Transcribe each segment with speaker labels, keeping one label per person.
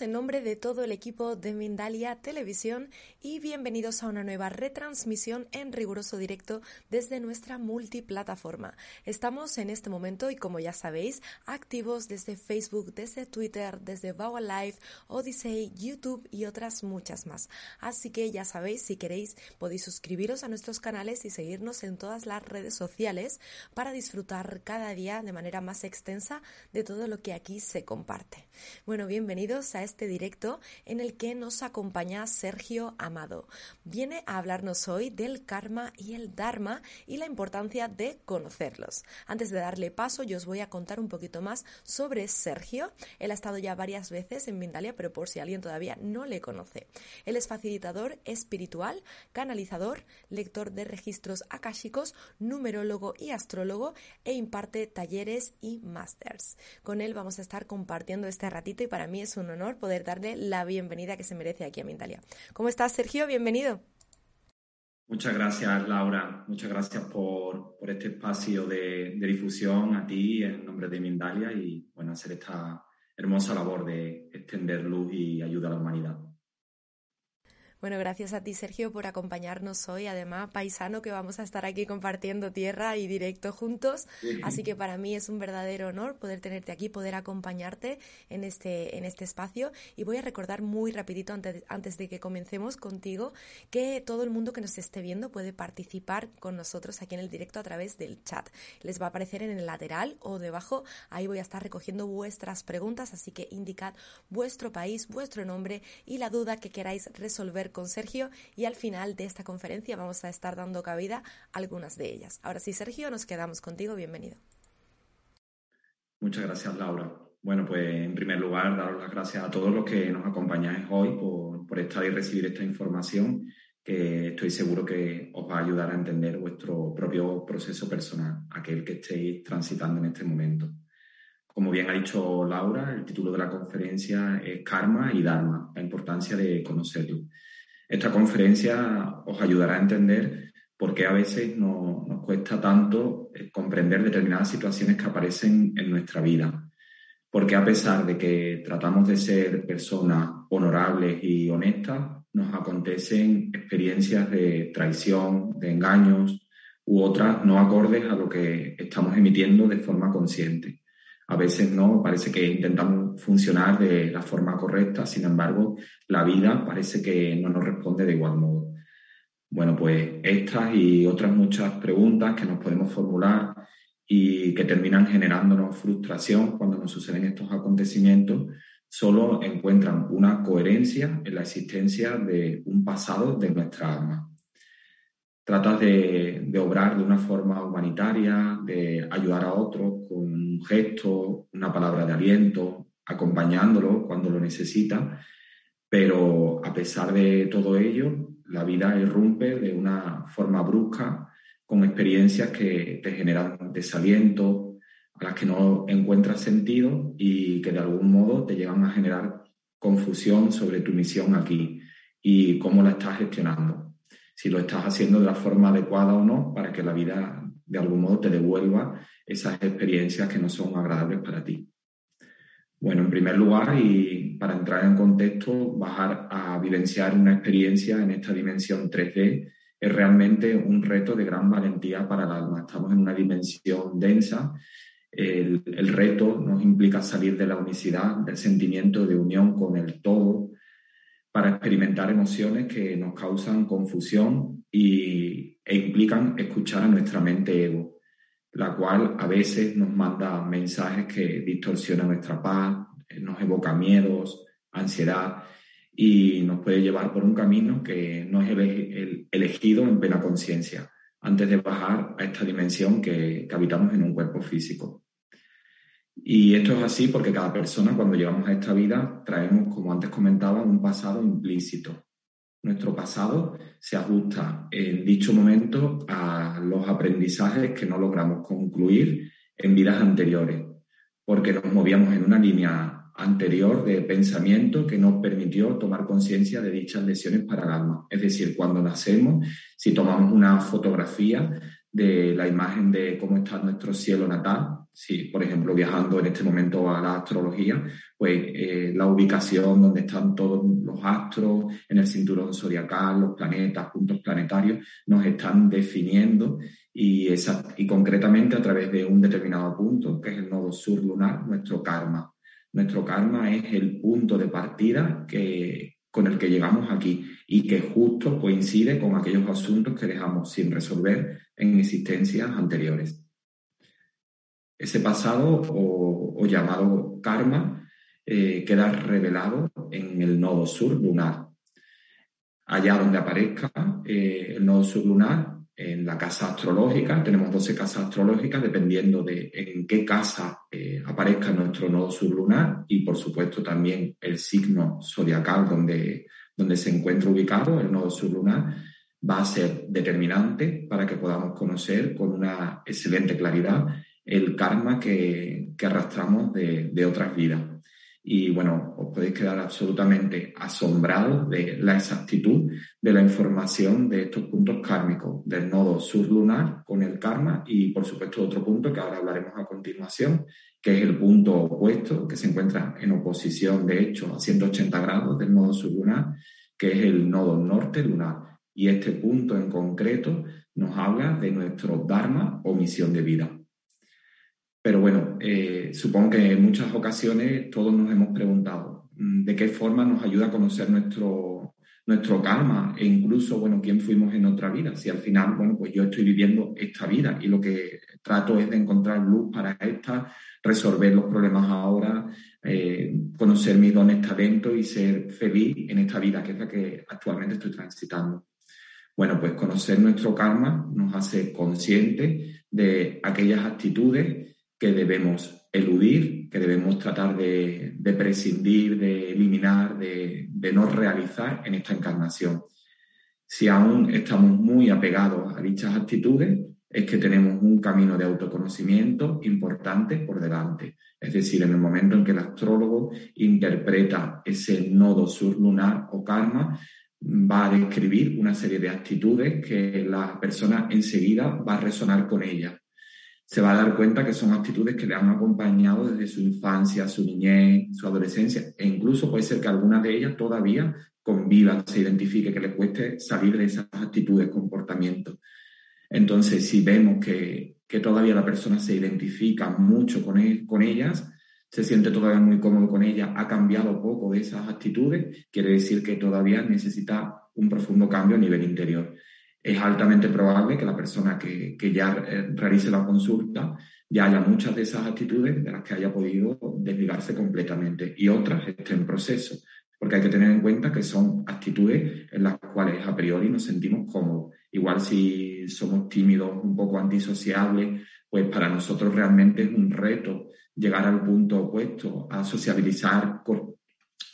Speaker 1: En nombre de todo el equipo de Mindalia Televisión y bienvenidos a una nueva retransmisión en riguroso directo desde nuestra multiplataforma. Estamos en este momento y como ya sabéis, activos desde Facebook, desde Twitter, desde Vow Live, Odyssey, YouTube y otras muchas más. Así que ya sabéis, si queréis, podéis suscribiros a nuestros canales y seguirnos en todas las redes sociales para disfrutar cada día de manera más extensa de todo lo que aquí se comparte. Bueno, bienvenidos a este directo en el que nos acompaña Sergio Amado. Viene a hablarnos hoy del karma y el dharma y la importancia de conocerlos. Antes de darle paso, yo os voy a contar un poquito más sobre Sergio. Él ha estado ya varias veces en Mindalia, pero por si alguien todavía no le conoce. Él es facilitador espiritual, canalizador, lector de registros akáshicos, numerólogo y astrólogo e imparte talleres y másters. Con él vamos a estar compartiendo este ratito y para mí es un honor poder darle la bienvenida que se merece aquí a Mindalia. ¿Cómo estás, Sergio? Bienvenido.
Speaker 2: Muchas gracias, Laura. Muchas gracias por, este espacio de, de, difusión a ti en nombre de Mindalia y bueno, hacer esta hermosa labor de extender luz y ayuda a la humanidad.
Speaker 1: Bueno, gracias a ti, Sergio, por acompañarnos hoy. Además, paisano, que vamos a estar aquí compartiendo tierra y directo juntos. Así que para mí es un verdadero honor poder tenerte aquí, poder acompañarte en este, en este espacio. Y voy a recordar muy rapidito, antes, antes de que comencemos contigo, que todo el mundo que nos esté viendo puede participar con nosotros aquí en el directo a través del chat. Les va a aparecer en el lateral o debajo. Ahí voy a estar recogiendo vuestras preguntas, así que indicad vuestro país, vuestro nombre y la duda que queráis resolver con Sergio y al final de esta conferencia vamos a estar dando cabida a algunas de ellas. Ahora sí, Sergio, nos quedamos contigo. Bienvenido.
Speaker 2: Muchas gracias, Laura. Bueno, pues en primer lugar, daros las gracias a todos los que nos acompañáis hoy por, por estar y recibir esta información que estoy seguro que os va a ayudar a entender vuestro propio proceso personal, aquel que estéis transitando en este momento. Como bien ha dicho Laura, el título de la conferencia es Karma y Dharma, la importancia de conocerlo. Esta conferencia os ayudará a entender por qué a veces nos cuesta tanto eh, comprender determinadas situaciones que aparecen en nuestra vida. Porque a pesar de que tratamos de ser personas honorables y honestas, nos acontecen experiencias de traición, de engaños u otras no acordes a lo que estamos emitiendo de forma consciente. A veces no, parece que intentamos funcionar de la forma correcta, sin embargo, la vida parece que no nos responde de igual modo. Bueno, pues estas y otras muchas preguntas que nos podemos formular y que terminan generándonos frustración cuando nos suceden estos acontecimientos, solo encuentran una coherencia en la existencia de un pasado de nuestra alma tratas de, obrar de una forma humanitaria, de ayudar a otros con un gesto, una palabra de aliento, acompañándolo cuando lo necesita, pero a pesar de todo ello, la vida irrumpe de una forma brusca con experiencias que te generan desaliento, a las que no encuentras sentido y que de algún modo te llevan a generar confusión sobre tu misión aquí y cómo la estás gestionando si lo estás haciendo de la forma adecuada o no, para que la vida de algún modo te devuelva esas experiencias que no son agradables para ti. Bueno, en primer lugar, y para entrar en contexto, bajar a vivenciar una experiencia en esta dimensión 3D es realmente un reto de gran valentía para el alma. Estamos en una dimensión densa. El, reto nos implica salir de la unicidad, del sentimiento de unión con el todo, para experimentar emociones que nos causan confusión y, e implican escuchar a nuestra mente ego. la cual a veces nos manda mensajes que distorsionan nuestra paz, eh, nos evoca miedos, ansiedad y nos puede llevar por un camino que no es el elegido en plena conciencia antes de bajar a esta dimensión que, que habitamos en un cuerpo físico. Y esto es así porque cada persona cuando llegamos a esta vida traemos, como antes comentaba, un pasado implícito. Nuestro pasado se ajusta en dicho momento a los aprendizajes que no logramos concluir en vidas anteriores, porque nos movíamos en una línea anterior de pensamiento que nos permitió tomar conciencia de dichas lesiones para el alma. Es decir, cuando nacemos, si tomamos una fotografía de la imagen de cómo está nuestro cielo natal, si por ejemplo viajando en este momento a la astrología, pues eh, la ubicación donde están todos los astros en el cinturón zodiacal, los planetas, puntos planetarios, nos están definiendo y, y concretamente a través de un determinado punto, que es el nodo sur lunar, nuestro karma. Nuestro karma es el punto de partida que, con el que llegamos aquí y que justo coincide con aquellos asuntos que dejamos sin resolver en existencias anteriores. Ese pasado o, llamado karma eh, queda revelado en el nodo sur lunar. Allá donde aparezca eh, el nodo sur lunar, en la casa astrológica, tenemos 12 casas astrológicas dependiendo de en qué casa eh, aparezca nuestro nodo sublunar y por supuesto también el signo zodiacal donde, donde se encuentra ubicado el nodo sublunar va a ser determinante para que podamos conocer con una excelente claridad el karma que, que arrastramos de, de otras vidas y bueno, os podéis quedar absolutamente asombrados de la exactitud de la información de estos puntos kármicos, del nodo surlunar con el karma y por supuesto otro punto que ahora hablaremos a continuación, que es el punto opuesto, que se encuentra en oposición de hecho a 180 grados del nodo surlunar, que es el nodo norte lunar. Y este punto en concreto nos habla de nuestro dharma o misión de vida. Pero bueno, eh, supongo que en muchas ocasiones todos nos hemos preguntado mm, de qué forma nos ayuda a conocer nuestro, nuestro karma e incluso, bueno, quién fuimos en otra vida. Si al final, bueno, pues yo estoy viviendo esta vida y lo que trato es de encontrar luz para esta, resolver los problemas ahora, eh, conocer mis dones, talentos y ser feliz en esta vida, que es la que actualmente estoy transitando. Bueno, pues conocer nuestro karma nos hace conscientes de aquellas actitudes que debemos eludir, que debemos tratar de, prescindir, de eliminar, de, no realizar en esta encarnación. Si aún estamos muy apegados a dichas actitudes, es que tenemos un camino de autoconocimiento importante por delante. Es decir, en el momento en que el astrólogo interpreta ese nodo surlunar o karma, va a describir una serie de actitudes que la persona enseguida va a resonar con ellas se va a dar cuenta que son actitudes que le han acompañado desde su infancia, su niñez, su adolescencia, e incluso puede ser que alguna de ellas todavía conviva, se identifique, que le cueste salir de esas actitudes, comportamientos. Entonces, si vemos que, que todavía la persona se identifica mucho con, con ellas, se siente todavía muy cómodo con ellas, ha cambiado poco de esas actitudes, quiere decir que todavía necesita un profundo cambio a nivel interior es altamente probable que la persona que, que ya eh, realice la consulta ya haya muchas de esas actitudes de las que haya podido desligarse completamente y otras estén en proceso, porque hay que tener en cuenta que son actitudes en las cuales a priori nos sentimos cómodos. Igual si somos tímidos, un poco antisociables, pues para nosotros realmente es un reto llegar al punto opuesto, a sociabilizar con,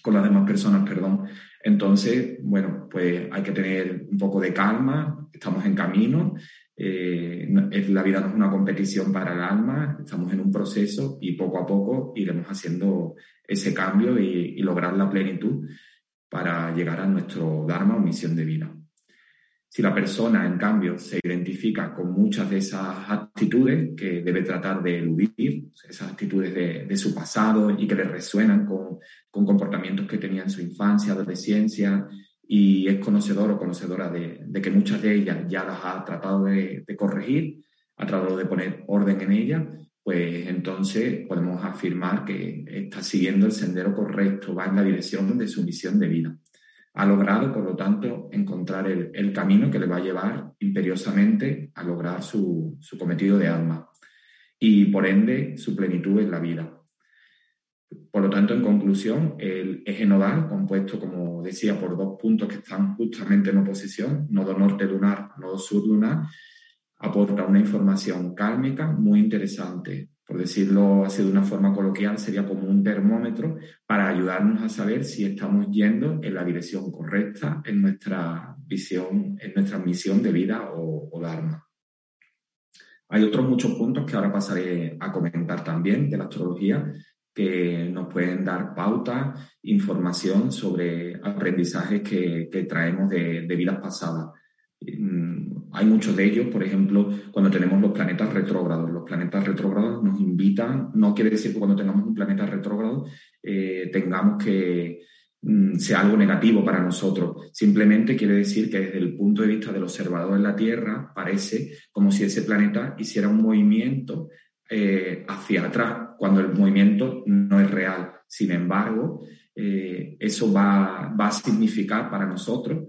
Speaker 2: con las demás personas, perdón. Entonces, bueno, pues hay que tener un poco de calma, estamos en camino, eh, la vida no es una competición para el alma, estamos en un proceso y poco a poco iremos haciendo ese cambio y lograr la plenitud para llegar a nuestro Dharma o misión de vida. Si la persona, en cambio, se identifica con muchas de esas actitudes que debe tratar de eludir, esas actitudes de, su pasado y que le resuenan con, comportamientos que tenía en su infancia, adolescencia, y es conocedor o conocedora de, que muchas de ellas ya las ha tratado de, corregir, ha tratado de poner orden en ellas, pues entonces podemos afirmar que está siguiendo el sendero correcto, va en la dirección de su misión de vida ha logrado, por lo tanto, encontrar el, camino que le va a llevar imperiosamente a lograr su, cometido de alma. y por ende su plenitud en la vida. Por lo tanto, en conclusión, el eje nodal, compuesto, como decía, por dos puntos que están justamente en oposición, nodo norte lunar, nodo sur lunar, aporta una información kármica muy interesante. Por decirlo así de una forma coloquial, sería como un termómetro para ayudarnos a saber si estamos yendo en la dirección correcta en nuestra visión, en nuestra misión de vida o, o dharma. Hay otros muchos puntos que ahora pasaré a comentar también de la astrología que nos pueden dar pauta, información sobre aprendizajes que, que traemos de, de vidas pasadas. Mm, hay muchos de ellos, por ejemplo, cuando tenemos los planetas retrógrados. Los planetas retrógrados nos invitan, no quiere decir que cuando tengamos un planeta retrógrado eh, tengamos que mm, sea algo negativo para nosotros. Simplemente quiere decir que desde el punto de vista del observador en la Tierra parece como si ese planeta hiciera un movimiento eh, hacia atrás, cuando el movimiento no es real. Sin embargo, eh, eso va, a significar para nosotros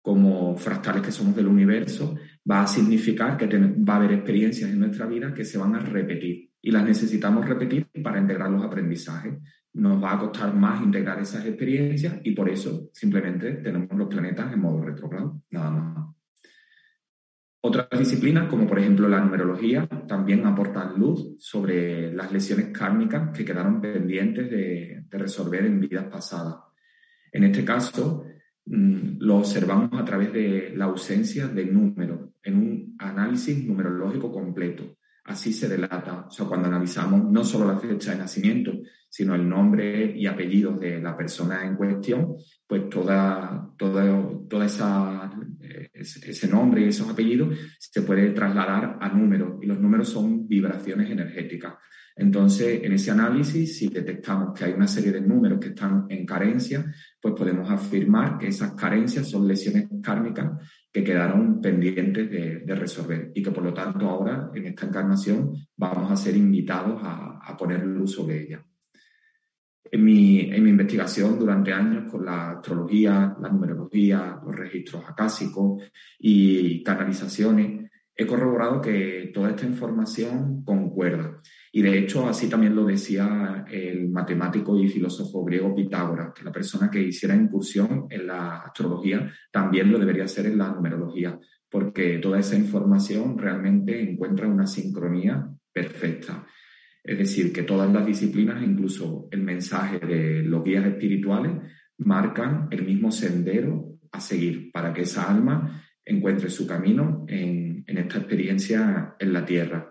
Speaker 2: como fractales que somos del universo, va a significar que va a haber experiencias en nuestra vida que se van a repetir y las necesitamos repetir para integrar los aprendizajes. Nos va a costar más integrar esas experiencias y por eso simplemente tenemos los planetas en modo retrogrado, nada más. Otras disciplinas, como por ejemplo la numerología, también aportan luz sobre las lesiones kármicas que quedaron pendientes de, de resolver en vidas pasadas. En este caso, Mm, lo observamos a través de la ausencia de números en un análisis numerológico completo. Así se delata, o sea, cuando analizamos no solo la fecha de nacimiento, sino el nombre y apellido de la persona en cuestión, pues toda, toda, toda esa, ese nombre y esos apellidos se puede trasladar a números y los números son vibraciones energéticas. Entonces, en ese análisis, si detectamos que hay una serie de números que están en carencia, pues podemos afirmar que esas carencias son lesiones kármicas que quedaron pendientes de, resolver y que por lo tanto ahora, en esta encarnación, vamos a ser invitados a, a poner luz sobre ellas. En mi, en mi, investigación durante años con la astrología, la numerología, los registros acásicos y canalizaciones, he corroborado que toda esta información concuerda. Y de hecho, así también lo decía el matemático y filósofo griego Pitágoras, que la persona que hiciera incursión en la astrología también lo debería hacer en la numerología, porque toda esa información realmente encuentra una sincronía perfecta. Es decir, que todas las disciplinas, incluso el mensaje de los guías espirituales, marcan el mismo sendero a seguir para que esa alma encuentre su camino en, en esta experiencia en la Tierra.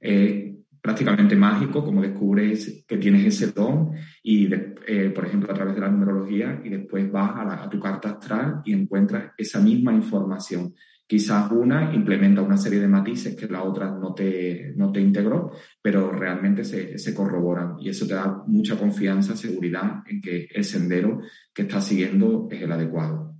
Speaker 2: Es prácticamente mágico como descubres que tienes ese don y, eh, por ejemplo, a través de la numerología y después vas a, a, tu carta astral y encuentras esa misma información. Quizás una implementa una serie de matices que la otra no te, no te integró, pero realmente se, se corroboran y eso te da mucha confianza, seguridad en que el sendero que estás siguiendo es el adecuado.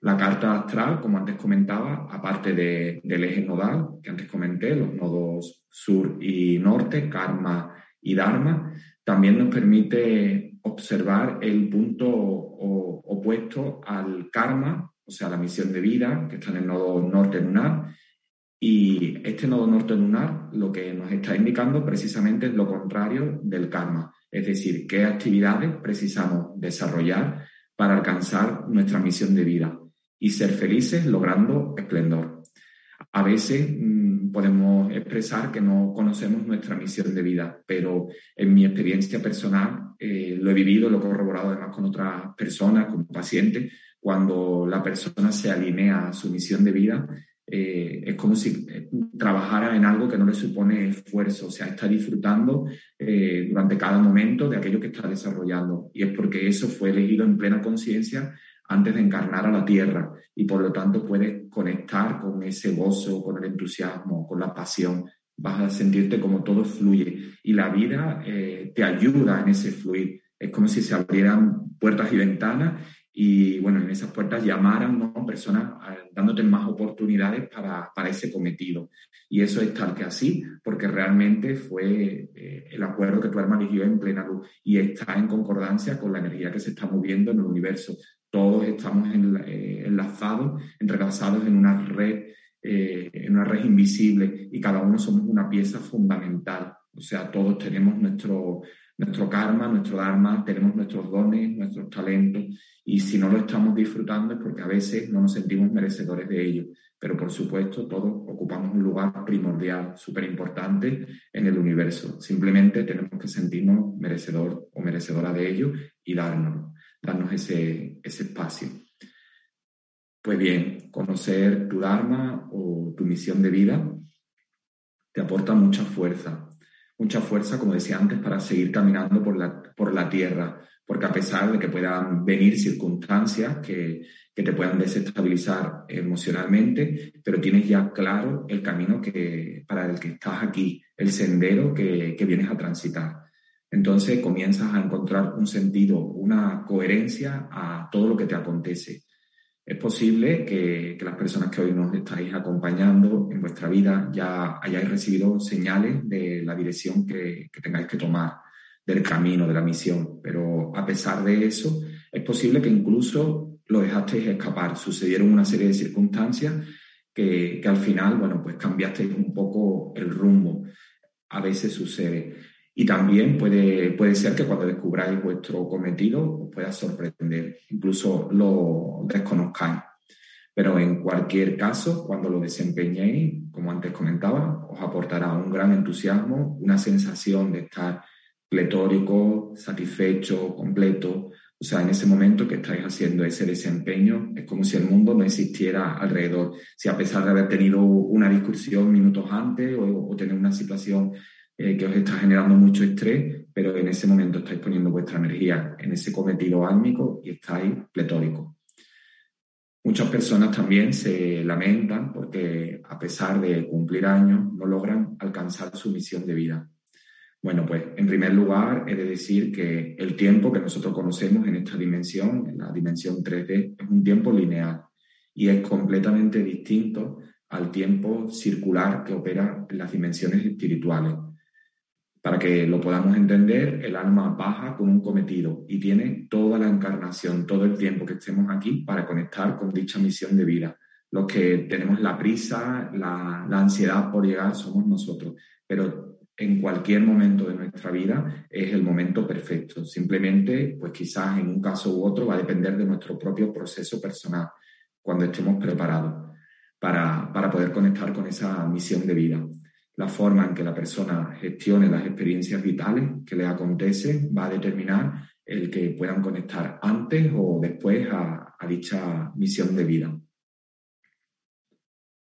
Speaker 2: La carta astral, como antes comentaba, aparte de, del eje nodal, que antes comenté, los nodos sur y norte, karma y dharma, también nos permite observar el punto opuesto al karma, o sea, la misión de vida, que está en el nodo norte lunar. Y este nodo norte lunar lo que nos está indicando precisamente es lo contrario del karma, es decir, qué actividades precisamos desarrollar para alcanzar nuestra misión de vida y ser felices logrando esplendor. A veces mmm, podemos expresar que no conocemos nuestra misión de vida, pero en mi experiencia personal eh, lo he vivido, lo he corroborado además con otras personas, con pacientes, cuando la persona se alinea a su misión de vida, eh, es como si eh, trabajara en algo que no le supone esfuerzo, o sea, está disfrutando eh, durante cada momento de aquello que está desarrollando. Y es porque eso fue elegido en plena conciencia antes de encarnar a la tierra y por lo tanto puedes conectar con ese gozo, con el entusiasmo, con la pasión. Vas a sentirte como todo fluye y la vida eh, te ayuda en ese fluir. Es como si se abrieran puertas y ventanas y bueno, en esas puertas llamaran ¿no? personas eh, dándote más oportunidades para, para, ese cometido. Y eso es tal que así, porque realmente fue eh, el acuerdo que tu alma eligió en plena luz y está en concordancia con la energía que se está moviendo en el universo todos estamos eh, enlazados, entrelazados en una red eh, en una red invisible y cada uno somos una pieza fundamental. O sea, todos tenemos nuestro, nuestro karma, nuestro dharma, tenemos nuestros dones, nuestros talentos y si no lo estamos disfrutando es porque a veces no nos sentimos merecedores de ello. Pero por supuesto todos ocupamos un lugar primordial, súper importante en el universo. Simplemente tenemos que sentirnos merecedor o merecedora de ello y darnos, darnos ese, ese espacio. Pues bien, conocer tu Dharma o tu misión de vida te aporta mucha fuerza, mucha fuerza, como decía antes, para seguir caminando por la, por la tierra, porque a pesar de que puedan venir circunstancias que, que te puedan desestabilizar emocionalmente, pero tienes ya claro el camino que, para el que estás aquí, el sendero que, que vienes a transitar. Entonces comienzas a encontrar un sentido, una coherencia a todo lo que te acontece es posible que, las personas que hoy nos estáis acompañando en vuestra vida ya hayáis recibido señales de la dirección que, tengáis que tomar, del camino, de la misión. Pero a pesar de eso, es posible que incluso lo dejasteis escapar. Sucedieron una serie de circunstancias que, que al final, bueno, pues cambiasteis un poco el rumbo. A veces sucede. Y también puede, puede ser que cuando descubráis vuestro cometido os pueda sorprender, incluso lo desconozcáis. Pero en cualquier caso, cuando lo desempeñéis, como antes comentaba, os aportará un gran entusiasmo, una sensación de estar pletórico, satisfecho, completo. O sea, en ese momento que estáis haciendo ese desempeño, es como si el mundo no existiera alrededor. Si a pesar de haber tenido una discusión minutos antes o, o tener una situación eh, que os está generando mucho estrés, pero en ese momento estáis poniendo vuestra energía en ese cometido álmico y estáis pletóricos. Muchas personas también se lamentan porque a pesar de cumplir años no logran alcanzar su misión de vida. Bueno, pues en primer lugar he de decir que el tiempo que nosotros conocemos en esta dimensión, en la dimensión 3D, es un tiempo lineal y es completamente distinto al tiempo circular que opera en las dimensiones espirituales. Para que lo podamos entender, el alma baja con un cometido y tiene toda la encarnación, todo el tiempo que estemos aquí para conectar con dicha misión de vida. Los que tenemos la prisa, la, ansiedad por llegar somos nosotros, pero en cualquier momento de nuestra vida es el momento perfecto. Simplemente, pues quizás en un caso u otro va a depender de nuestro propio proceso personal, cuando estemos preparados para, para poder conectar con esa misión de vida la forma en que la persona gestione las experiencias vitales que le acontecen va a determinar el que puedan conectar antes o después a, dicha misión de vida.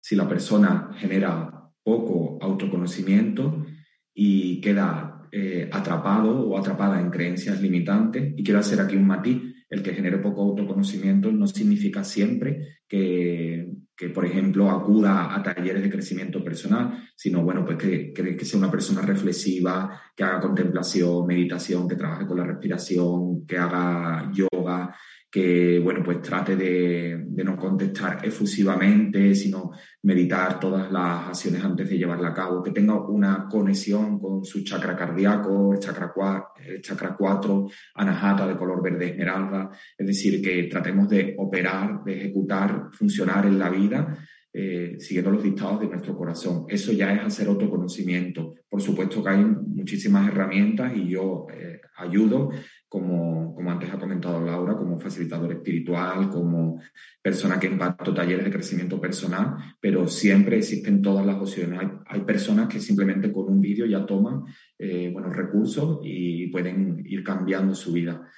Speaker 2: Si la persona genera poco autoconocimiento y queda eh, atrapado o atrapada en creencias limitantes, y quiero hacer aquí un matiz, el que genere poco autoconocimiento no significa siempre que que, por ejemplo, acuda a talleres de crecimiento personal, sino, bueno, pues que, que, que, sea una persona reflexiva, que haga contemplación, meditación, que trabaje con la respiración, que haga yoga, que bueno, pues trate de, de, no contestar efusivamente, sino meditar todas las acciones antes de llevarla a cabo, que tenga una conexión con su chakra cardíaco, el chakra, el chakra 4, anahata de color verde esmeralda, es decir, que tratemos de operar, de ejecutar, funcionar en la vida eh, siguiendo los dictados de nuestro corazón. Eso ya es hacer autoconocimiento. Por supuesto que hay muchísimas herramientas y yo eh, ayudo, como, como antes ha comentado Laura, como facilitador espiritual, como persona que imparto talleres de crecimiento personal, pero siempre existen todas las opciones. Hay, hay personas que simplemente con un vídeo ya toman eh, buenos recursos y pueden ir cambiando su vida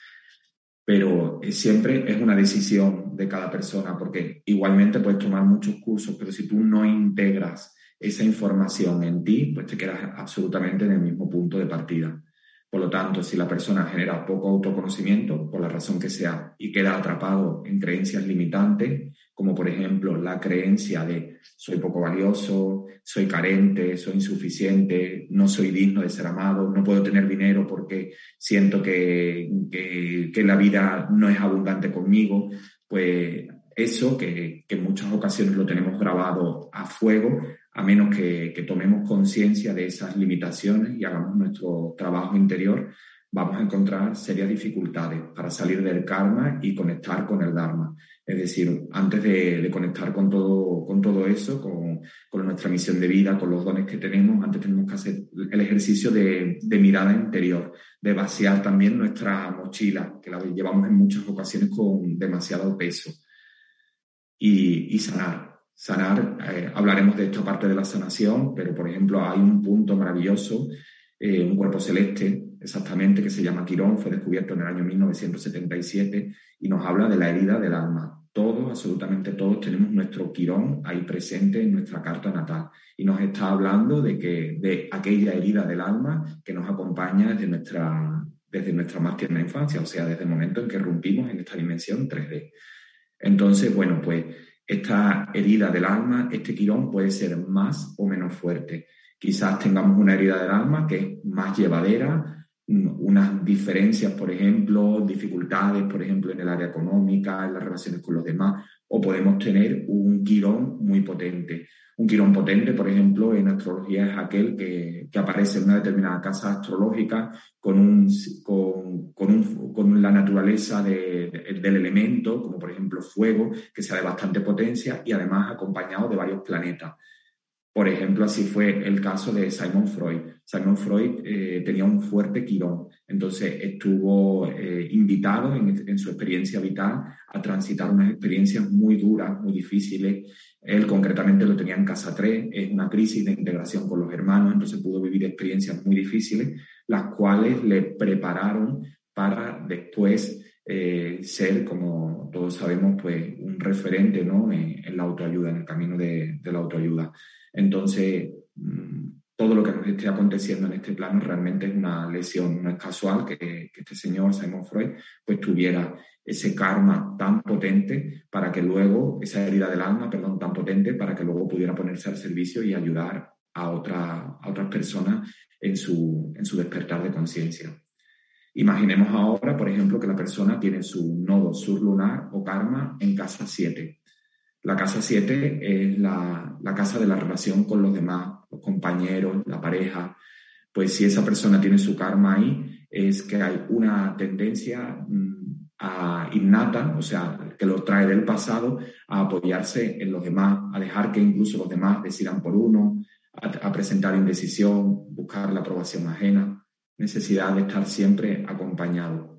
Speaker 2: pero siempre es una decisión de cada persona, porque igualmente puedes tomar muchos cursos, pero si tú no integras esa información en ti, pues te quedas absolutamente en el mismo punto de partida. Por lo tanto, si la persona genera poco autoconocimiento, por la razón que sea, y queda atrapado en creencias limitantes, como por ejemplo la creencia de soy poco valioso, soy carente, soy insuficiente, no soy digno de ser amado, no puedo tener dinero porque siento que, que, la vida no es abundante conmigo, pues eso que, que, en muchas ocasiones lo tenemos grabado a fuego, a menos que, tomemos conciencia de esas limitaciones y hagamos nuestro trabajo interior, vamos a encontrar serias dificultades para salir del karma y conectar con el dharma. Es decir, antes de, conectar con todo, con todo eso, con, nuestra misión de vida, con los dones que tenemos, antes tenemos que hacer el ejercicio de, mirada interior, de vaciar también nuestra mochila, que la llevamos en muchas ocasiones con demasiado peso, y, sanar. Sanar, eh, hablaremos de esta parte de la sanación, pero por ejemplo hay un punto maravilloso, eh, un cuerpo celeste, exactamente, que se llama Quirón, fue descubierto en el año 1977 y nos habla de la herida del alma todos, absolutamente todos, tenemos nuestro quirón ahí presente en nuestra carta natal. Y nos está hablando de, que, de aquella herida del alma que nos acompaña desde nuestra, desde nuestra más tierna infancia, o sea, desde el momento en que rompimos en esta dimensión 3D. Entonces, bueno, pues esta herida del alma, este quirón puede ser más o menos fuerte. Quizás tengamos una herida del alma que es más llevadera, unas diferencias, por ejemplo, dificultades, por ejemplo, en el área económica, en las relaciones con los demás, o podemos tener un quirón muy potente. Un quirón potente, por ejemplo, en astrología es aquel que, que aparece en una determinada casa astrológica con, un, con, con, un, con la naturaleza de, del elemento, como por ejemplo fuego, que sea de bastante potencia y además acompañado de varios planetas. Por ejemplo, así fue el caso de Simon Freud. Simon Freud eh, tenía un fuerte quirón, entonces estuvo eh, invitado en, su experiencia vital a transitar unas experiencias muy duras, muy difíciles. Él concretamente lo tenía en casa 3, es una crisis de integración con los hermanos, entonces pudo vivir experiencias muy difíciles, las cuales le prepararon para después eh, ser, como todos sabemos, pues un referente ¿no? en, la autoayuda, en el camino de, de la autoayuda. Entonces, mm, todo lo que nos esté aconteciendo en este plano realmente es una lesión, no es casual que, este señor, Simon Freud, pues tuviera ese karma tan potente para que luego, esa herida del alma, perdón, tan potente para que luego pudiera ponerse al servicio y ayudar a, otra, a otras personas en su, en su despertar de conciencia. Imaginemos ahora, por ejemplo, que la persona tiene su nodo surlunar o karma en casa 7. La casa 7 es la, casa de la relación con los demás, los compañeros, la pareja. Pues si esa persona tiene su karma ahí, es que hay una tendencia mm, a innata, o sea, que lo trae del pasado, a apoyarse en los demás, a dejar que incluso los demás decidan por uno, a presentar indecisión, buscar la aprobación ajena, necesidad de estar siempre acompañado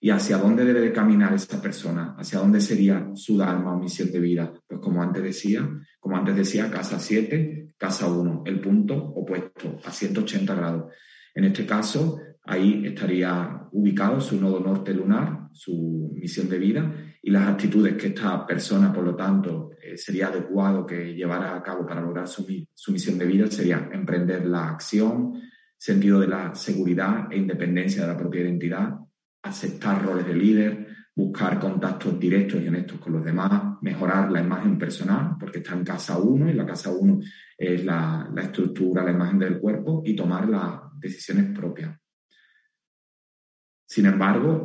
Speaker 2: y hacia dónde debe de caminar esta persona, hacia dónde sería su dharma o misión de vida. Pues como antes decía, como antes decía, casa 7, casa 1, el punto opuesto a 180 grados. En este caso, ahí estaría ubicado su nodo norte lunar, su misión de vida, y las actitudes que esta persona, por lo tanto, eh, sería adecuado que llevara a cabo para lograr su, su misión de vida sería emprender la acción, sentido de la seguridad e independencia de la propia identidad, aceptar roles de líder, buscar contactos directos y honestos con los demás, mejorar la imagen personal, porque está en casa uno y la casa uno es la, estructura, la imagen del cuerpo y tomar las decisiones propias. Sin embargo,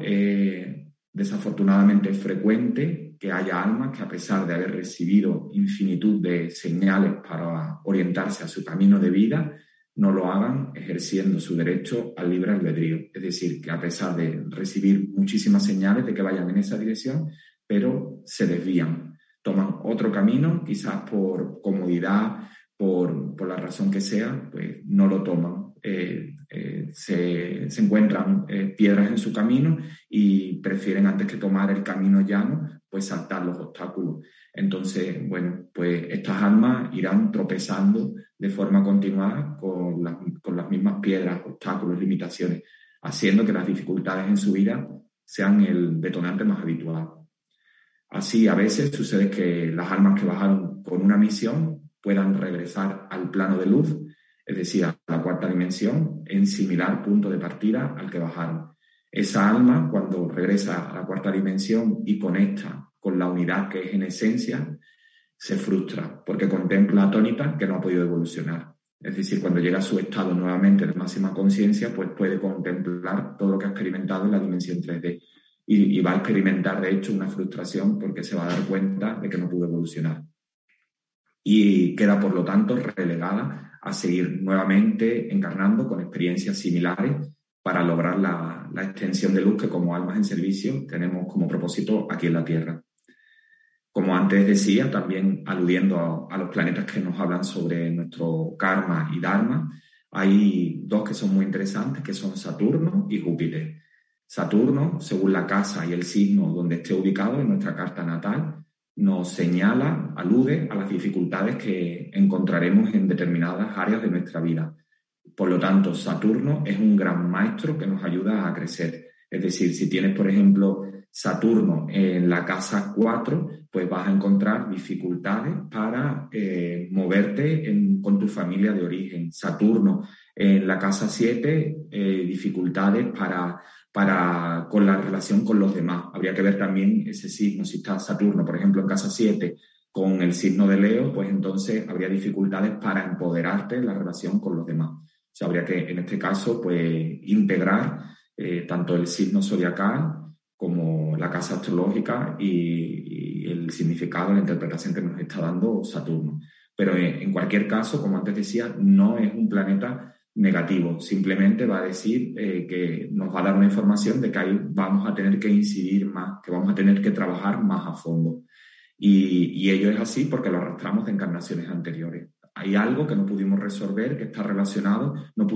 Speaker 2: desafortunadamente es frecuente que haya almas que a pesar de haber recibido infinitud de señales para orientarse a su camino de vida, no lo hagan ejerciendo su derecho al libre albedrío. Es decir, que a pesar de recibir muchísimas señales de que vayan en esa dirección, pero se desvían, toman otro camino, quizás por comodidad, por, la razón que sea, pues no lo toman. Eh, eh, se, encuentran eh, piedras en su camino y prefieren antes que tomar el camino llano, pues saltar los obstáculos. Entonces, bueno, pues estas almas irán tropezando de forma continuada con, las mismas piedras, obstáculos, limitaciones, haciendo que las dificultades en su vida sean el detonante más habitual. Así, a veces sucede que las almas que bajaron con una misión puedan regresar al plano de luz, es decir, a la cuarta dimensión, en similar punto de partida al que bajaron. Esa alma, cuando regresa a la cuarta dimensión y conecta con la unidad que es en esencia, se frustra porque contempla atónita que no ha podido evolucionar. Es decir, cuando llega a su estado nuevamente de máxima conciencia, pues puede contemplar todo lo que ha experimentado en la dimensión 3D. Y, y, va a experimentar, de hecho, una frustración porque se va a dar cuenta de que no pudo evolucionar. Y queda, por lo tanto, relegada a seguir nuevamente encarnando con experiencias similares para lograr la, extensión de luz que como almas en servicio tenemos como propósito aquí en la Tierra. Como antes decía, también aludiendo a, los planetas que nos hablan sobre nuestro karma y dharma, hay dos que son muy interesantes, que son Saturno y Júpiter. Saturno, según la casa y el signo donde esté ubicado en nuestra carta natal, nos señala, alude a las dificultades que encontraremos en determinadas áreas de nuestra vida. Por lo tanto, Saturno es un gran maestro que nos ayuda a crecer. Es decir, si tienes, por ejemplo, Saturno en la casa 4, pues vas a encontrar dificultades para eh, moverte con tu familia de origen. Saturno en la casa 7, eh, dificultades para, para, con la relación con los demás. Habría que ver también ese signo. Si está Saturno, por ejemplo, en casa 7 con el signo de Leo, pues entonces habría dificultades para empoderarte en la relación con los demás. O habría que, en este caso, pues integrar eh, tanto el signo zodiacal como la casa astrológica y, el significado, la interpretación que nos está dando Saturno. Pero en, cualquier caso, como antes decía, no es un planeta negativo, simplemente va a decir eh, que nos va a dar una información de que ahí vamos a tener que incidir más, que vamos a tener que trabajar más a fondo. Y ello es así porque lo arrastramos de encarnaciones anteriores hay algo que no pudimos resolver, que está relacionado, no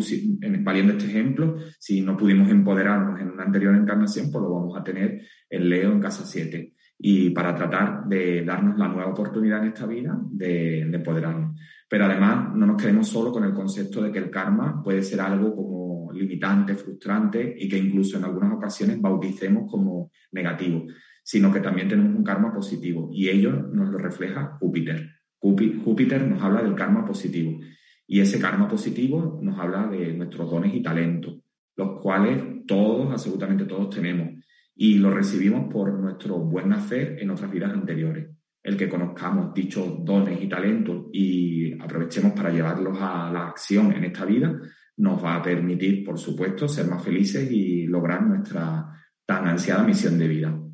Speaker 2: valiendo este ejemplo, si no pudimos empoderarnos en una anterior encarnación, pues lo vamos a tener en Leo en casa 7. Y para tratar de darnos la nueva oportunidad en esta vida de, empoderarnos. Pero además no nos quedemos solo con el concepto de que el karma puede ser algo como limitante, frustrante y que incluso en algunas ocasiones bauticemos como negativo, sino que también tenemos un karma positivo y ello nos lo refleja Júpiter. Júpiter nos habla del karma positivo y ese karma positivo nos habla de nuestros dones y talentos, los cuales todos, absolutamente todos tenemos y los recibimos por nuestro buen nacer en otras vidas anteriores. El que conozcamos dichos dones y talentos y aprovechemos para llevarlos a la acción en esta vida, nos va a permitir, por supuesto, ser más felices y lograr nuestra tan ansiada misión de vida.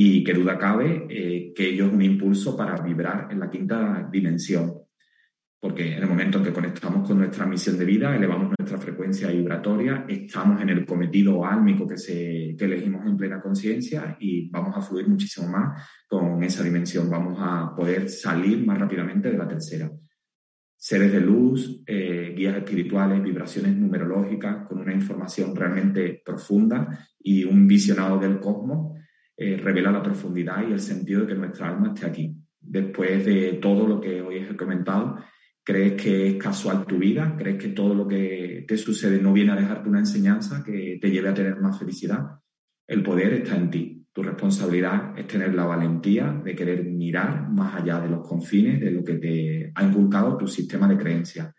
Speaker 2: Y qué duda cabe eh, que ello es un impulso para vibrar en la quinta dimensión, porque en el momento en que conectamos con nuestra misión de vida, elevamos nuestra frecuencia vibratoria, estamos en el cometido álmico que, se, que elegimos en plena conciencia y vamos a fluir muchísimo más con esa dimensión, vamos a poder salir más rápidamente de la tercera. Seres de luz, eh, guías espirituales, vibraciones numerológicas, con una información realmente profunda y un visionado del cosmos eh, revela la profundidad y el sentido de que nuestra alma esté aquí. Después de todo lo que hoy he comentado, ¿crees que es casual tu vida? ¿Crees que todo lo que te sucede no viene a dejarte una enseñanza que te lleve a tener más felicidad? El poder está en ti. Tu responsabilidad es tener la valentía de querer mirar más allá de los confines de lo que te ha inculcado tu sistema de creencias.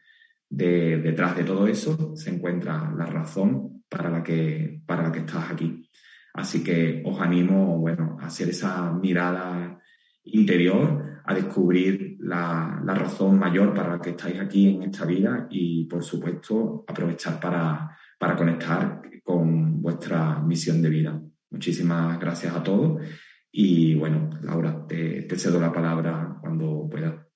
Speaker 2: detrás de todo eso se encuentra la razón para la que, para la que estás aquí. Así que os animo, bueno, a hacer esa mirada interior, a descubrir la, razón mayor para la que estáis aquí en esta vida y, por supuesto, aprovechar para, conectar con vuestra misión de vida. Muchísimas gracias a todos y, bueno, Laura, te, te cedo la palabra cuando puedas.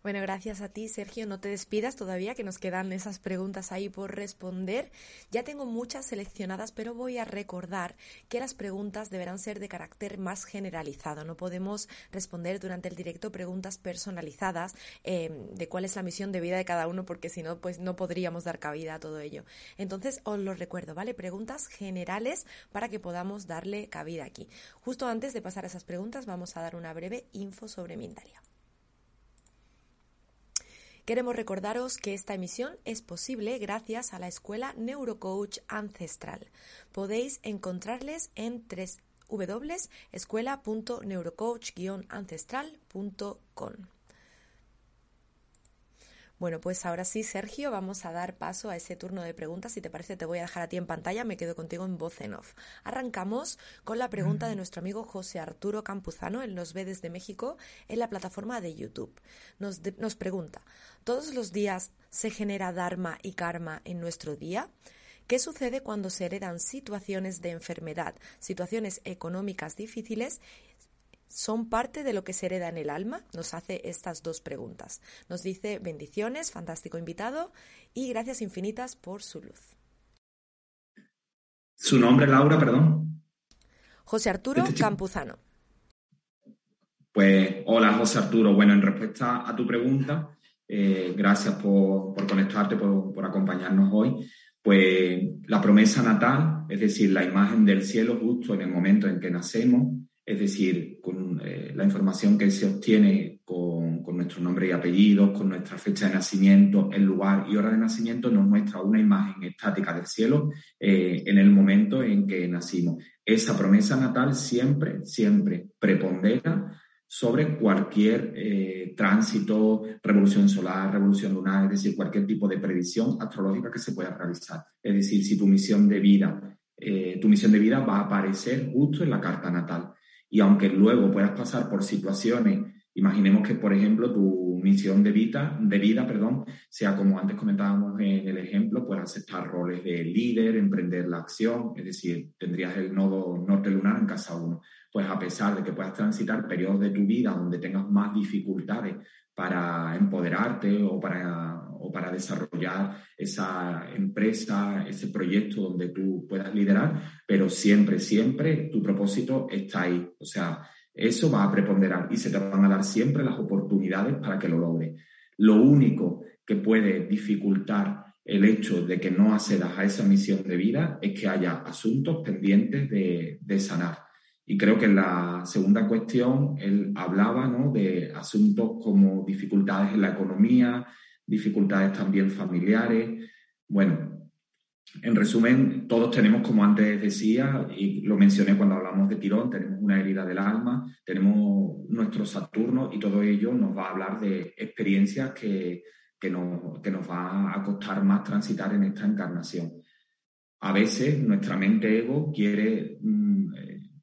Speaker 1: Bueno, gracias a ti, Sergio. No te despidas todavía, que nos quedan esas preguntas ahí por responder. Ya tengo muchas seleccionadas, pero voy a recordar que las preguntas deberán ser de carácter más generalizado. No podemos responder durante el directo preguntas personalizadas em, de cuál es la misión de vida de cada uno, porque si no, pues no podríamos dar cabida a todo ello. Entonces, os lo recuerdo, ¿vale? Preguntas generales para que podamos darle cabida aquí. Justo antes de pasar a esas preguntas, vamos a dar una breve info sobre Mindalia. Queremos recordaros que esta emisión es posible gracias a la escuela Neurocoach Ancestral. Podéis encontrarles en www.escuela.neurocoach-ancestral.com. Bueno, pues ahora sí, Sergio, vamos a dar paso a ese turno de preguntas. Si te parece, te voy a dejar a ti en pantalla, me quedo contigo en voz en off. Arrancamos con la pregunta de nuestro amigo José Arturo Campuzano, él nos ve desde México en la plataforma de YouTube. Nos, nos pregunta, ¿todos los días se genera Dharma y Karma en nuestro día? ¿Qué sucede cuando se heredan situaciones de enfermedad, situaciones económicas difíciles son parte de lo que se hereda en el alma? Nos hace estas dos preguntas. Nos dice bendiciones, fantástico invitado, y gracias infinitas por su luz.
Speaker 2: Su nombre, Laura, perdón.
Speaker 1: José Arturo este Campuzano.
Speaker 2: Pues hola, José Arturo. Bueno, en respuesta a tu pregunta, eh, gracias por, conectarte, por, acompañarnos hoy. Pues la promesa natal, es decir, la imagen del cielo justo en el momento en que nacemos, es decir, con eh, la información que se obtiene con, nuestro nombre y apellido, con nuestra fecha de nacimiento, el lugar y hora de nacimiento, nos muestra una imagen estática del cielo eh, en el momento en que nacimos. Esa promesa natal siempre, siempre prepondera sobre cualquier eh, tránsito, revolución solar, revolución lunar, es decir, cualquier tipo de predicción astrológica que se pueda realizar. Es decir, si tu misión de vida, tu misión de vida va a aparecer justo en la carta natal. Y aunque luego puedas pasar por situaciones, imaginemos que, por ejemplo, tu misión de vida, de vida perdón, sea como antes comentábamos en el ejemplo, pues aceptar roles de líder, emprender la acción, es decir, tendrías el nodo norte lunar en casa 1 pues a pesar de que puedas transitar periodos de tu vida donde tengas más dificultades para empoderarte o para, o para desarrollar esa empresa, ese proyecto donde tú puedas liderar, pero siempre, siempre tu propósito está ahí. O sea, eso va a preponderar y se te van a dar siempre las oportunidades para que lo logres. Lo único que puede dificultar el hecho de que no accedas a esa misión de vida es que haya asuntos pendientes de, de sanar. Y creo que en la segunda cuestión él hablaba ¿no? de asuntos como dificultades en la economía, dificultades también familiares. Bueno, en resumen, todos tenemos, como antes decía, y lo mencioné cuando hablamos de tirón, tenemos una herida del alma, tenemos nuestro Saturno y todo ello nos va a hablar de experiencias que, que, nos, que nos va a costar más transitar en esta encarnación. A veces nuestra mente ego quiere mm,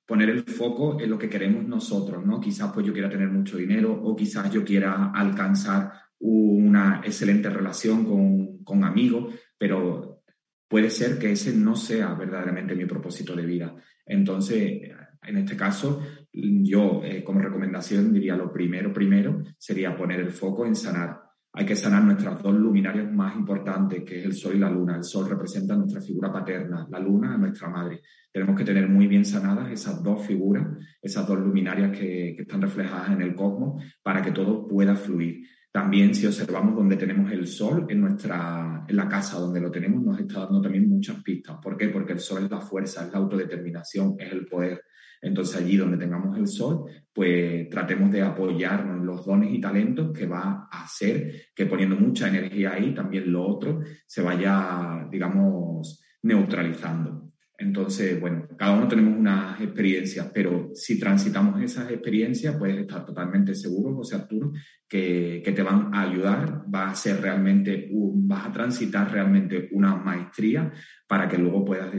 Speaker 2: poner el foco en lo que queremos nosotros, ¿no? Quizás pues yo quiera tener mucho dinero o quizás yo quiera alcanzar una excelente relación con, con amigos, pero puede ser que ese no sea verdaderamente mi propósito de vida. Entonces, en este caso, yo eh, como recomendación diría lo primero, primero sería poner el foco en sanar hay que sanar nuestras dos luminarias más importantes, que es el Sol y la Luna. El Sol representa nuestra figura paterna, la Luna nuestra madre. Tenemos que tener muy bien sanadas esas dos figuras, esas dos luminarias que, que están reflejadas en el cosmos, para que todo pueda fluir. También si observamos donde tenemos el sol, en, nuestra, en la casa donde lo tenemos, nos está dando también muchas pistas. ¿Por qué? Porque el sol es la fuerza, es la autodeterminación, es el poder. Entonces allí donde tengamos el sol, pues tratemos de apoyarnos en los dones y talentos que va a hacer que poniendo mucha energía ahí, también lo otro se vaya, digamos, neutralizando. Entonces, bueno, cada uno tenemos unas experiencias, pero si transitamos esas experiencias, puedes estar totalmente seguro, José Arturo, que, que te van a ayudar, va a ser realmente, vas a transitar realmente una maestría para que luego puedas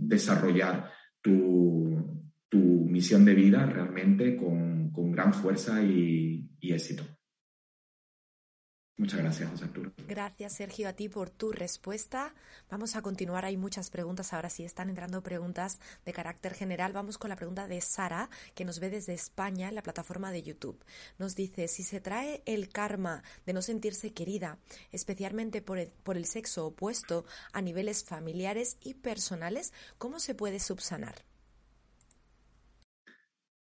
Speaker 2: desarrollar tu, tu misión de vida realmente con, con gran fuerza y éxito. Muchas gracias, José Arturo.
Speaker 1: Gracias, Sergio, a ti por tu respuesta. Vamos a continuar. Hay muchas preguntas. Ahora sí están entrando preguntas de carácter general. Vamos con la pregunta de Sara, que nos ve desde España en la plataforma de YouTube. Nos dice, si se trae el karma de no sentirse querida, especialmente por el, por el sexo opuesto, a niveles familiares y personales, ¿cómo se puede subsanar?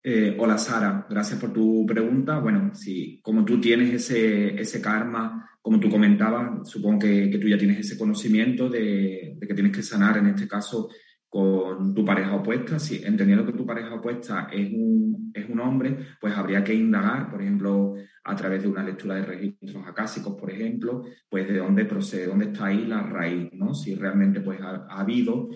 Speaker 2: Eh, hola Sara, gracias por tu pregunta. Bueno, si como tú tienes ese, ese karma, como tú comentabas, supongo que, que tú ya tienes ese conocimiento de, de, que tienes que sanar, en este caso, con tu pareja opuesta, si entendiendo que tu pareja opuesta es un, es un hombre, pues habría que indagar, por ejemplo, a través de una lectura de registros acásicos, por ejemplo, pues de dónde procede, dónde está ahí la raíz, ¿no? Si realmente pues ha, habido,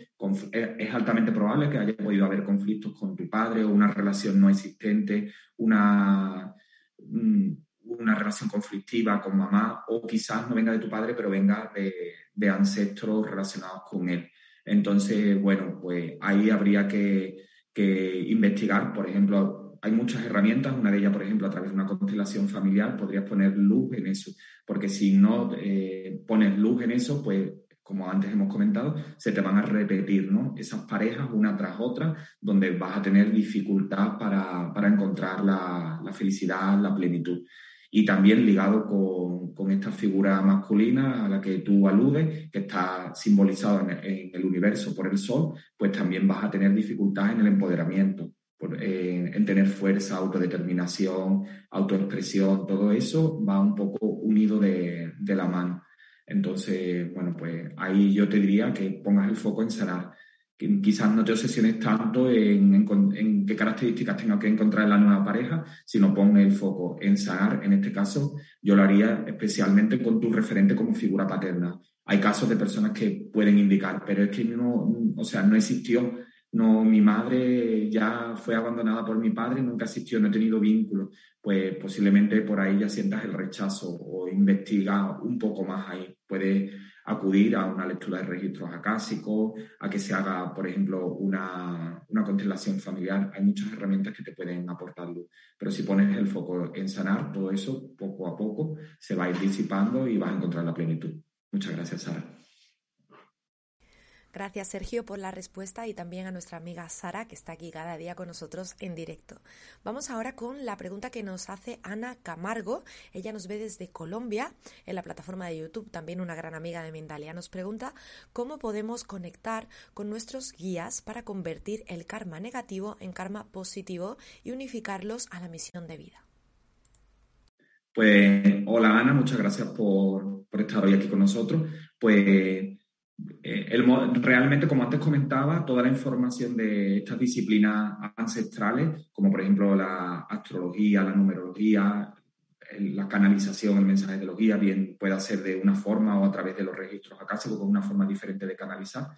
Speaker 2: es altamente probable que haya podido haber conflictos con tu padre o una relación no existente, una, mm, una relación conflictiva con mamá, o quizás no venga de tu padre, pero venga de, de ancestros relacionados con él. Entonces, bueno, pues ahí habría que, investigar, por ejemplo, hay muchas herramientas, una de ellas, por ejemplo, a través de una constelación familiar, podrías poner luz en eso, porque si no eh, pones luz en eso, pues como antes hemos comentado, se te van a repetir ¿no? esas parejas una tras otra, donde vas a tener dificultad para, para encontrar la, la, felicidad, la plenitud. Y también ligado con, con, esta figura masculina a la que tú aludes, que está simbolizado en, el universo por el sol, pues también vas a tener dificultad en el empoderamiento en, tener fuerza, autodeterminación, autoexpresión, todo eso va un poco unido de, de, la mano. Entonces, bueno, pues ahí yo te diría que pongas el foco en sanar. Quizás no te obsesiones tanto en, qué características tenga que encontrar en la nueva pareja, sino pon el foco en sanar. En este caso, yo lo haría especialmente con tu referente como figura paterna. Hay casos de personas que pueden indicar, pero es que no, o sea, no existió no, mi madre ya fue abandonada por mi padre, nunca asistió, no he tenido vínculo, pues posiblemente por ahí ya sientas el rechazo o investiga un poco más ahí. Puedes acudir a una lectura de registros acásicos, a que se haga, por ejemplo, una, una constelación familiar. Hay muchas herramientas que te pueden aportar luz. Pero si pones el foco en sanar, todo eso poco a poco se va a ir disipando y vas a encontrar la plenitud. Muchas gracias, Sara.
Speaker 1: Gracias Sergio por la respuesta y también a nuestra amiga Sara que está aquí cada día con nosotros en directo. Vamos ahora con la pregunta que nos hace Ana Camargo. Ella nos ve desde Colombia en la plataforma de YouTube, también una gran amiga de Mindalia. Nos pregunta cómo podemos conectar con nuestros guías para convertir el karma negativo en karma positivo y unificarlos a la misión de vida.
Speaker 2: Pues hola Ana, muchas gracias por, por estar hoy aquí con nosotros. Pues eh, realmente, como antes comentaba, toda la información de estas disciplinas ancestrales, como por ejemplo la astrología, la numerología, la canalización, el mensaje de los guías, bien pueda ser de una forma o a través de los registros acásicos, con una forma diferente de canalizar,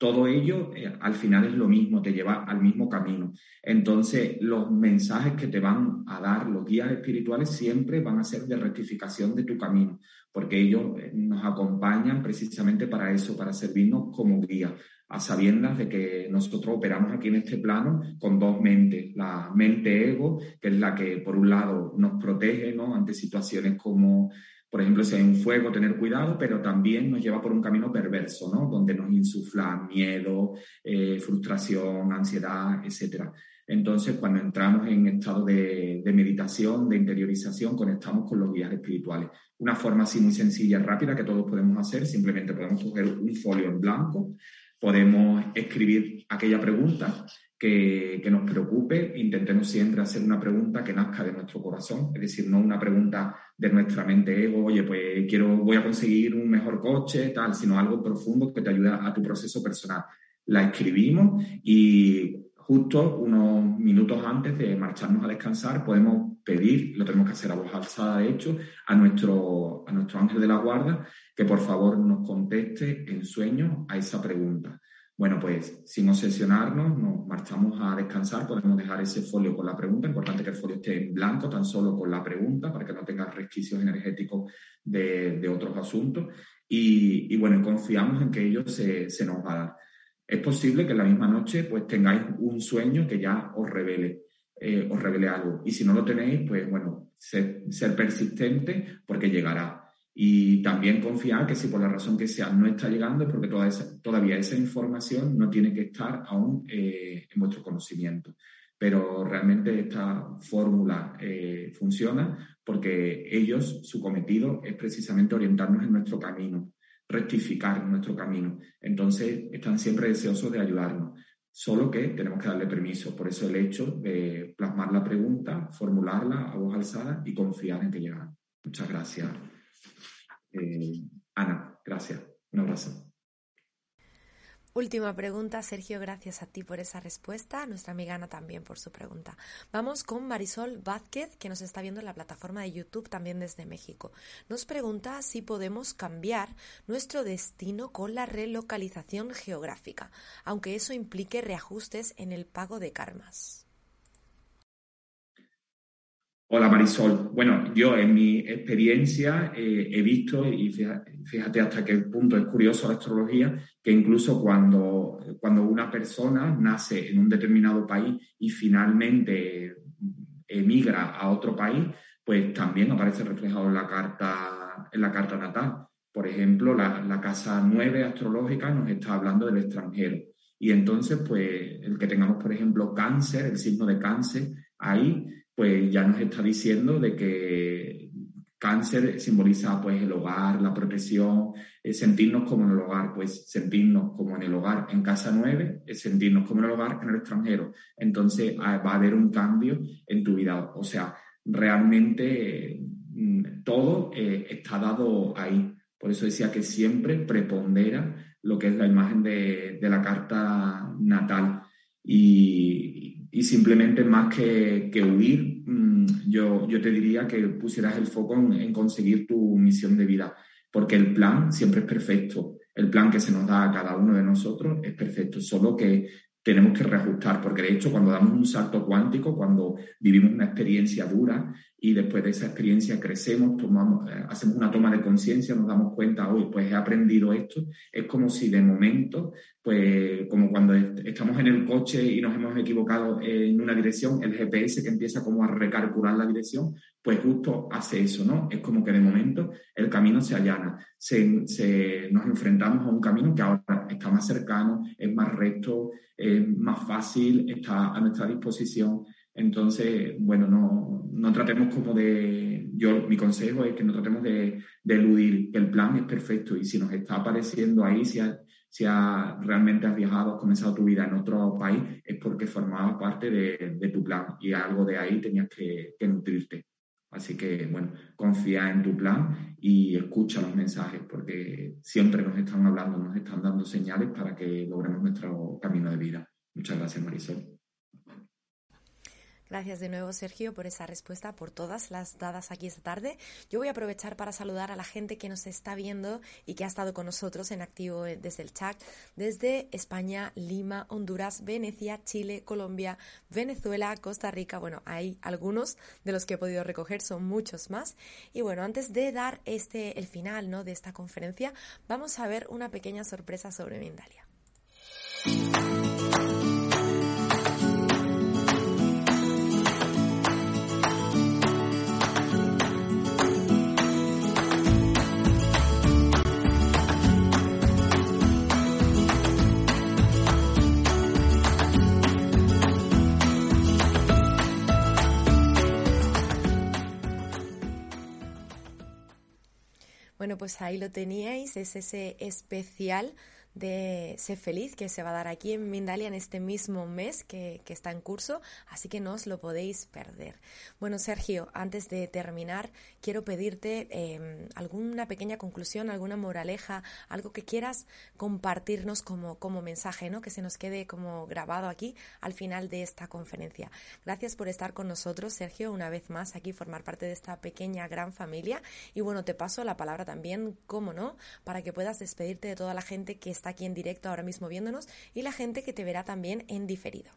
Speaker 2: todo ello eh, al final es lo mismo, te lleva al mismo camino. Entonces, los mensajes que te van a dar los guías espirituales siempre van a ser de rectificación de tu camino, porque ellos eh, nos acompañan precisamente para eso, para servirnos como guía, a sabiendas de que nosotros operamos aquí en este plano con dos mentes, la mente ego, que es la que por un lado nos protege ¿no? ante situaciones como por ejemplo, si hay un fuego, tener cuidado, pero también nos lleva por un camino perverso, ¿no? Donde nos insufla miedo, eh, frustración, ansiedad, etc. Entonces, cuando entramos en estado de, de, meditación, de interiorización, conectamos con los guías espirituales. Una forma así muy sencilla y rápida que todos podemos hacer, simplemente podemos coger un folio en blanco, podemos escribir aquella pregunta que, que, nos preocupe. Intentemos siempre hacer una pregunta que nazca de nuestro corazón, es decir, no una pregunta de nuestra mente ego, oye, pues quiero, voy a conseguir un mejor coche, tal, sino algo profundo que te ayude a tu proceso personal. La escribimos y justo unos minutos antes de marcharnos a descansar podemos pedir, lo tenemos que hacer a voz alzada de hecho, a nuestro, a nuestro ángel de la guarda que por favor nos conteste en sueño a esa pregunta. Bueno, pues sin obsesionarnos, nos marchamos a descansar, podemos dejar ese folio con la pregunta, importante que el folio esté en blanco, tan solo con la pregunta, para que no tenga resquicios energéticos de, de otros asuntos. Y, y, bueno, confiamos en que ello se, se, nos va a dar. Es posible que en la misma noche pues tengáis un sueño que ya os revele, eh, os revele algo. Y si no lo tenéis, pues bueno, ser, persistente porque llegará. Y también confiar que si por la razón que sea no está llegando es porque toda esa, todavía esa información no tiene que estar aún eh, en vuestro conocimiento. Pero realmente esta fórmula eh, funciona porque ellos, su cometido es precisamente orientarnos en nuestro camino, rectificar nuestro camino. Entonces están siempre deseosos de ayudarnos. Solo que tenemos que darle permiso. Por eso el hecho de plasmar la pregunta, formularla a voz alzada y confiar en que llegará. Muchas gracias. Eh, Ana, gracias. Un abrazo.
Speaker 1: Última pregunta, Sergio, gracias a ti por esa respuesta, nuestra amiga Ana también por su pregunta. Vamos con Marisol Vázquez, que nos está viendo en la plataforma de YouTube también desde México. Nos pregunta si podemos cambiar nuestro destino con la relocalización geográfica, aunque eso implique reajustes en el pago de karmas.
Speaker 2: Hola Marisol. Bueno, yo en mi experiencia eh, he visto, y fíjate, hasta qué punto es curioso la astrología, que incluso cuando, cuando una persona nace en un determinado país y finalmente emigra a otro país, pues también aparece reflejado en la carta, en la carta natal. Por ejemplo, la, la casa 9 astrológica nos está hablando del extranjero. Y entonces, pues, el que tengamos, por ejemplo, cáncer, el signo de cáncer, ahí, pues ya nos está diciendo de que cáncer simboliza, pues, el hogar, la protección, eh, sentirnos como en el hogar, pues, sentirnos como en el hogar en casa 9, es sentirnos como en el hogar en el extranjero. Entonces, ah, va a haber un cambio en tu vida. O sea, realmente mm, todo eh, está dado ahí. Por eso decía que siempre prepondera lo que es la imagen de, la carta natal. Y, simplemente más que, huir, mm, yo, yo, te diría que pusieras el foco en, conseguir tu misión de vida, porque el plan siempre es perfecto. El plan que se nos da a cada uno de nosotros es perfecto, solo que tenemos que reajustar, porque de hecho cuando damos un salto cuántico, cuando vivimos una experiencia dura y después de esa experiencia crecemos, tomamos, eh, hacemos una toma de conciencia, nos damos cuenta, hoy pues he aprendido esto, es como si de momento, pues como cuando estamos en el coche y nos hemos equivocado en una dirección, el GPS que empieza como a recalcular la dirección, pues justo hace eso, ¿no? Es como que de momento el camino se allana, se, nos enfrentamos a un camino que ahora está más cercano, es más recto, es más fácil, está a nuestra disposición. Entonces, bueno, no, no tratemos como de, yo mi consejo es que no tratemos de, eludir, que el plan es perfecto y si nos está apareciendo ahí, si, si realmente has viajado, has comenzado tu vida en otro país, es porque formaba parte de, de tu plan y algo de ahí tenías que, que nutrirte. Así que, bueno, confía en tu plan y escucha los mensajes, porque siempre nos están hablando, nos están dando señales para que logremos nuestro camino de vida. Muchas gracias, Marisol.
Speaker 1: Gracias de nuevo, Sergio, por esa respuesta, por todas las dadas aquí esta tarde. Yo voy a aprovechar para saludar a la gente que nos está viendo y que ha estado con nosotros en activo eh, desde el chat, desde España, Lima, Honduras, Venecia, Chile, Colombia, Venezuela, Costa Rica. Bueno, hay algunos de los que he podido recoger, son muchos más. Y bueno, antes de dar este el final ¿no? de esta conferencia, vamos a ver una pequeña sorpresa sobre Mindalia. Bueno, pues ahí lo teníais, es ese especial de Sé Feliz que se va a dar aquí en Mindalia en este mismo mes que, está en curso, así que no os lo podéis perder. Bueno, Sergio, antes de terminar, quiero pedirte em, alguna pequeña conclusión, alguna moraleja, algo que quieras compartirnos como, como mensaje, ¿no? que se nos quede como grabado aquí al final de esta conferencia. Gracias por estar con nosotros, Sergio, una vez más aquí, formar parte de esta pequeña, gran familia. Y bueno, te paso la palabra también, cómo no, para que puedas despedirte de toda la gente que está aquí en directo ahora mismo viéndonos y la gente que te verá también en diferido.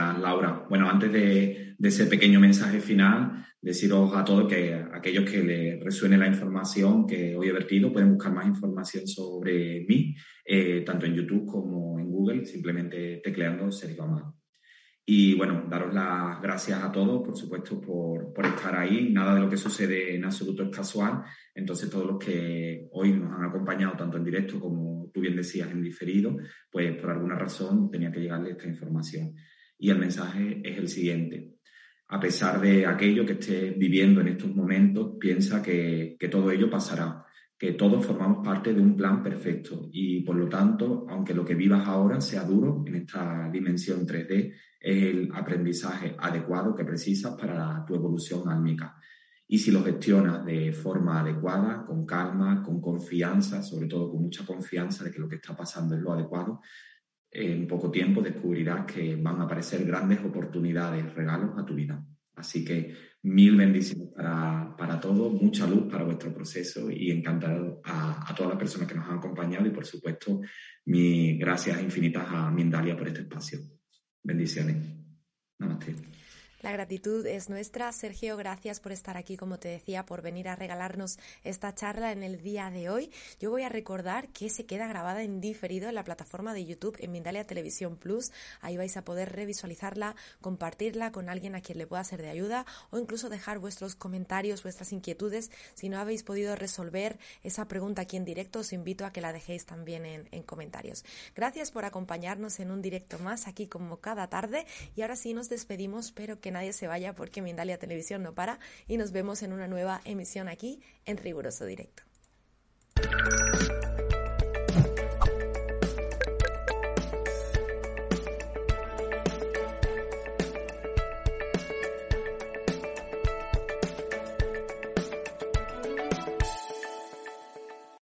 Speaker 2: Laura, bueno, antes de, ese pequeño mensaje final, deciros a todos que aquellos que les resuene la información que hoy he vertido pueden buscar más información sobre mí, eh, tanto en YouTube como en Google, simplemente tecleando Sergio Amado. Y bueno, daros las gracias a todos, por supuesto, por, por, estar ahí. Nada de lo que sucede en absoluto es casual. Entonces, todos los que hoy nos han acompañado, tanto en directo como tú bien decías, en diferido, pues por alguna razón tenía que llegarle esta información. Y el mensaje es el siguiente. A pesar de aquello que estés viviendo en estos momentos, piensa que, que todo ello pasará que todos formamos parte de un plan perfecto y por lo tanto, aunque lo que vivas ahora sea duro en esta dimensión 3D, es el aprendizaje adecuado que precisas para tu evolución álmica. Y si lo gestionas de forma adecuada, con calma, con confianza, sobre todo con mucha confianza de que lo que está pasando es lo adecuado, en poco tiempo descubrirás que van a aparecer grandes oportunidades, regalos a tu vida. Así que mil bendiciones para, para todos, mucha luz para vuestro proceso y encantado a, a, todas las personas que nos han acompañado y por supuesto mis gracias infinitas a Mindalia por este espacio. Bendiciones. Namaste.
Speaker 1: La gratitud es nuestra. Sergio, gracias por estar aquí, como te decía, por venir a regalarnos esta charla en el día de hoy. Yo voy a recordar que se queda grabada en diferido en la plataforma de YouTube en Mindalia Televisión Plus. Ahí vais a poder revisualizarla, compartirla con alguien a quien le pueda ser de ayuda o incluso dejar vuestros comentarios, vuestras inquietudes. Si no habéis podido resolver esa pregunta aquí en directo, os invito a que la dejéis también en, en comentarios. Gracias por acompañarnos en un directo más aquí como cada tarde y ahora sí nos despedimos, pero que que nadie se vaya porque Mindalia Televisión no para y nos vemos en una nueva emisión aquí en Riguroso Directo.